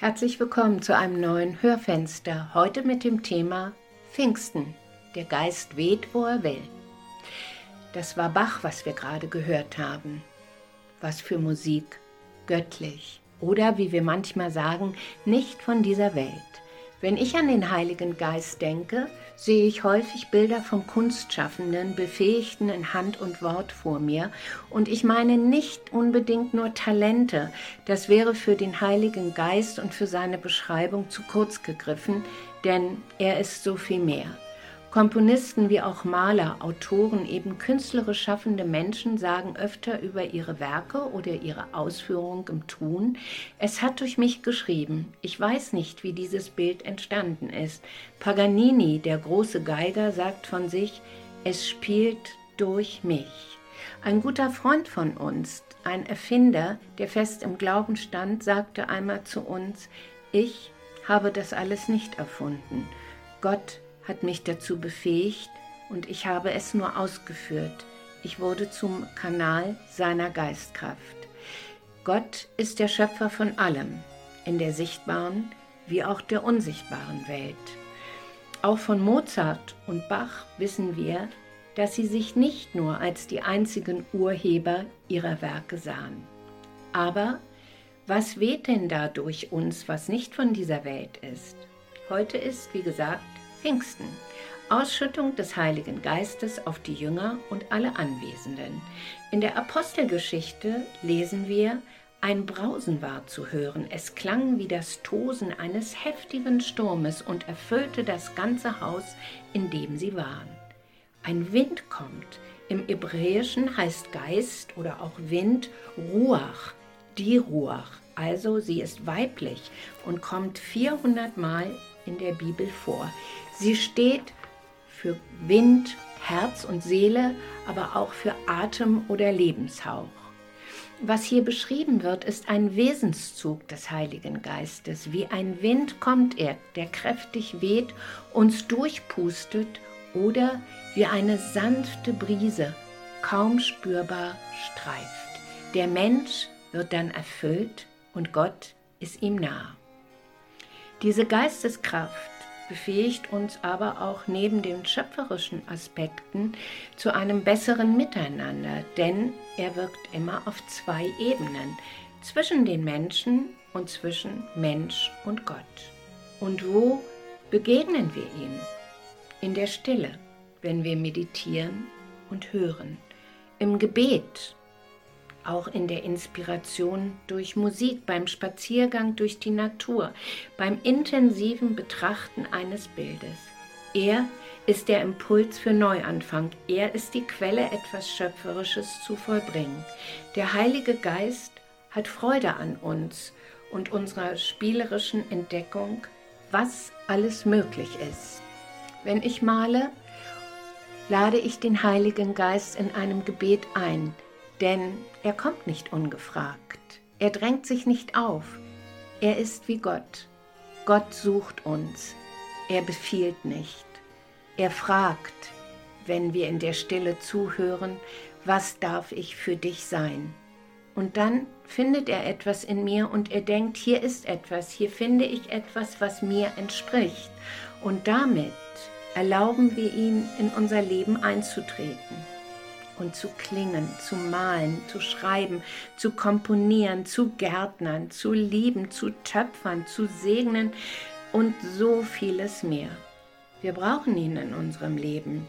Herzlich willkommen zu einem neuen Hörfenster. Heute mit dem Thema Pfingsten. Der Geist weht, wo er will. Das war Bach, was wir gerade gehört haben. Was für Musik. Göttlich. Oder wie wir manchmal sagen, nicht von dieser Welt. Wenn ich an den Heiligen Geist denke, sehe ich häufig Bilder von Kunstschaffenden, Befähigten in Hand und Wort vor mir. Und ich meine nicht unbedingt nur Talente. Das wäre für den Heiligen Geist und für seine Beschreibung zu kurz gegriffen, denn er ist so viel mehr. Komponisten wie auch Maler, Autoren, eben künstlerisch schaffende Menschen sagen öfter über ihre Werke oder ihre Ausführung im Tun, es hat durch mich geschrieben. Ich weiß nicht, wie dieses Bild entstanden ist. Paganini, der große Geiger, sagt von sich, es spielt durch mich. Ein guter Freund von uns, ein Erfinder, der fest im Glauben stand, sagte einmal zu uns, ich habe das alles nicht erfunden. Gott hat mich dazu befähigt und ich habe es nur ausgeführt. Ich wurde zum Kanal seiner Geistkraft. Gott ist der Schöpfer von allem, in der sichtbaren wie auch der unsichtbaren Welt. Auch von Mozart und Bach wissen wir, dass sie sich nicht nur als die einzigen Urheber ihrer Werke sahen. Aber was weht denn da durch uns, was nicht von dieser Welt ist? Heute ist, wie gesagt, Pfingsten, Ausschüttung des Heiligen Geistes auf die Jünger und alle Anwesenden. In der Apostelgeschichte lesen wir, ein Brausen war zu hören, es klang wie das Tosen eines heftigen Sturmes und erfüllte das ganze Haus, in dem sie waren. Ein Wind kommt, im Hebräischen heißt Geist oder auch Wind Ruach, die Ruach, also sie ist weiblich und kommt 400 Mal in der Bibel vor. Sie steht für Wind, Herz und Seele, aber auch für Atem oder Lebenshauch. Was hier beschrieben wird, ist ein Wesenszug des Heiligen Geistes. Wie ein Wind kommt er, der kräftig weht, uns durchpustet oder wie eine sanfte Brise, kaum spürbar streift. Der Mensch wird dann erfüllt und Gott ist ihm nah. Diese Geisteskraft befähigt uns aber auch neben den schöpferischen Aspekten zu einem besseren Miteinander, denn er wirkt immer auf zwei Ebenen, zwischen den Menschen und zwischen Mensch und Gott. Und wo begegnen wir ihm? In der Stille, wenn wir meditieren und hören, im Gebet, auch in der Inspiration durch Musik, beim Spaziergang durch die Natur, beim intensiven Betrachten eines Bildes. Er ist der Impuls für Neuanfang. Er ist die Quelle, etwas Schöpferisches zu vollbringen. Der Heilige Geist hat Freude an uns und unserer spielerischen Entdeckung, was alles möglich ist. Wenn ich male, lade ich den Heiligen Geist in einem Gebet ein, denn er kommt nicht ungefragt. Er drängt sich nicht auf. Er ist wie Gott. Gott sucht uns. Er befiehlt nicht. Er fragt, wenn wir in der Stille zuhören, was darf ich für dich sein? Und dann findet er etwas in mir und er denkt, hier ist etwas, hier finde ich etwas, was mir entspricht. Und damit erlauben wir ihm, in unser Leben einzutreten und zu klingen, zu malen, zu schreiben, zu komponieren, zu gärtnern, zu lieben, zu töpfern, zu segnen und so vieles mehr. Wir brauchen ihn in unserem Leben.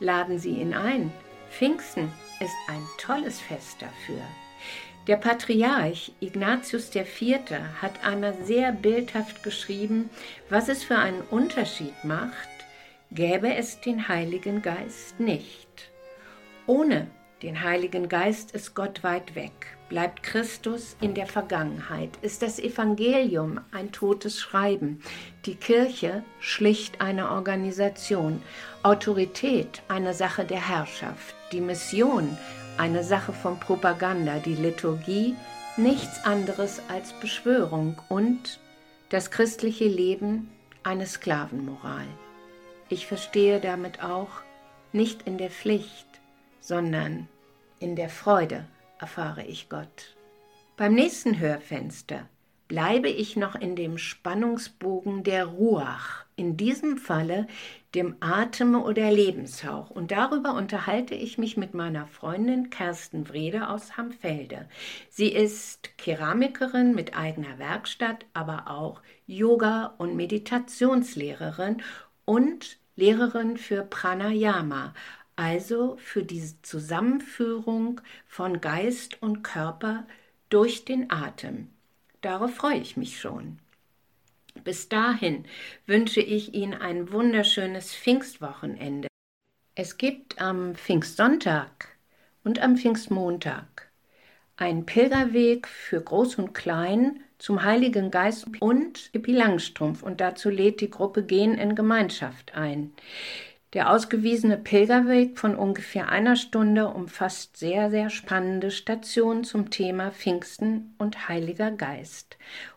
Laden Sie ihn ein. Pfingsten ist ein tolles Fest dafür. Der Patriarch Ignatius IV. hat einmal sehr bildhaft geschrieben, was es für einen Unterschied macht, gäbe es den Heiligen Geist nicht. Ohne den Heiligen Geist ist Gott weit weg, bleibt Christus in der Vergangenheit, ist das Evangelium ein totes Schreiben, die Kirche schlicht eine Organisation, Autorität eine Sache der Herrschaft, die Mission eine Sache von Propaganda, die Liturgie nichts anderes als Beschwörung und das christliche Leben eine Sklavenmoral. Ich verstehe damit auch nicht in der Pflicht, sondern in der Freude erfahre ich Gott. Beim nächsten Hörfenster bleibe ich noch in dem Spannungsbogen der Ruach, in diesem Falle dem Atem oder Lebenshauch. Und darüber unterhalte ich mich mit meiner Freundin Kersten Wrede aus Hamfelde. Sie ist Keramikerin mit eigener Werkstatt, aber auch Yoga- und Meditationslehrerin und Lehrerin für Pranayama, also für diese Zusammenführung von Geist und Körper durch den Atem. Darauf freue ich mich schon. Bis dahin wünsche ich Ihnen ein wunderschönes Pfingstwochenende. Es gibt am Pfingstsonntag und am Pfingstmontag einen Pilgerweg für Groß und Klein zum Heiligen Geist und Pippi Langstrumpf und dazu lädt die Gruppe Gehen in Gemeinschaft ein. Der ausgewiesene Pilgerweg von ungefähr einer Stunde umfasst sehr, sehr spannende Stationen zum Thema Pfingsten und Heiliger Geist.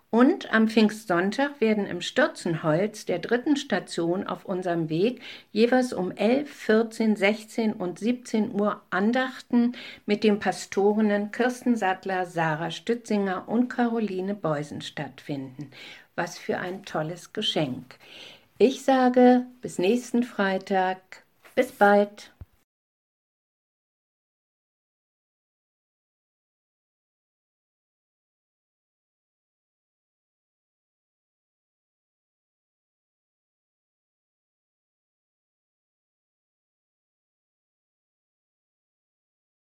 Und am Pfingstsonntag werden im Stürzenholz der dritten Station auf unserem Weg jeweils um 11, 14, 16 und 17 Uhr Andachten mit den Pastorinnen Kirsten Sattler, Sarah Stützinger und Caroline Beusen stattfinden. Was für ein tolles Geschenk. Ich sage bis nächsten Freitag. Bis bald.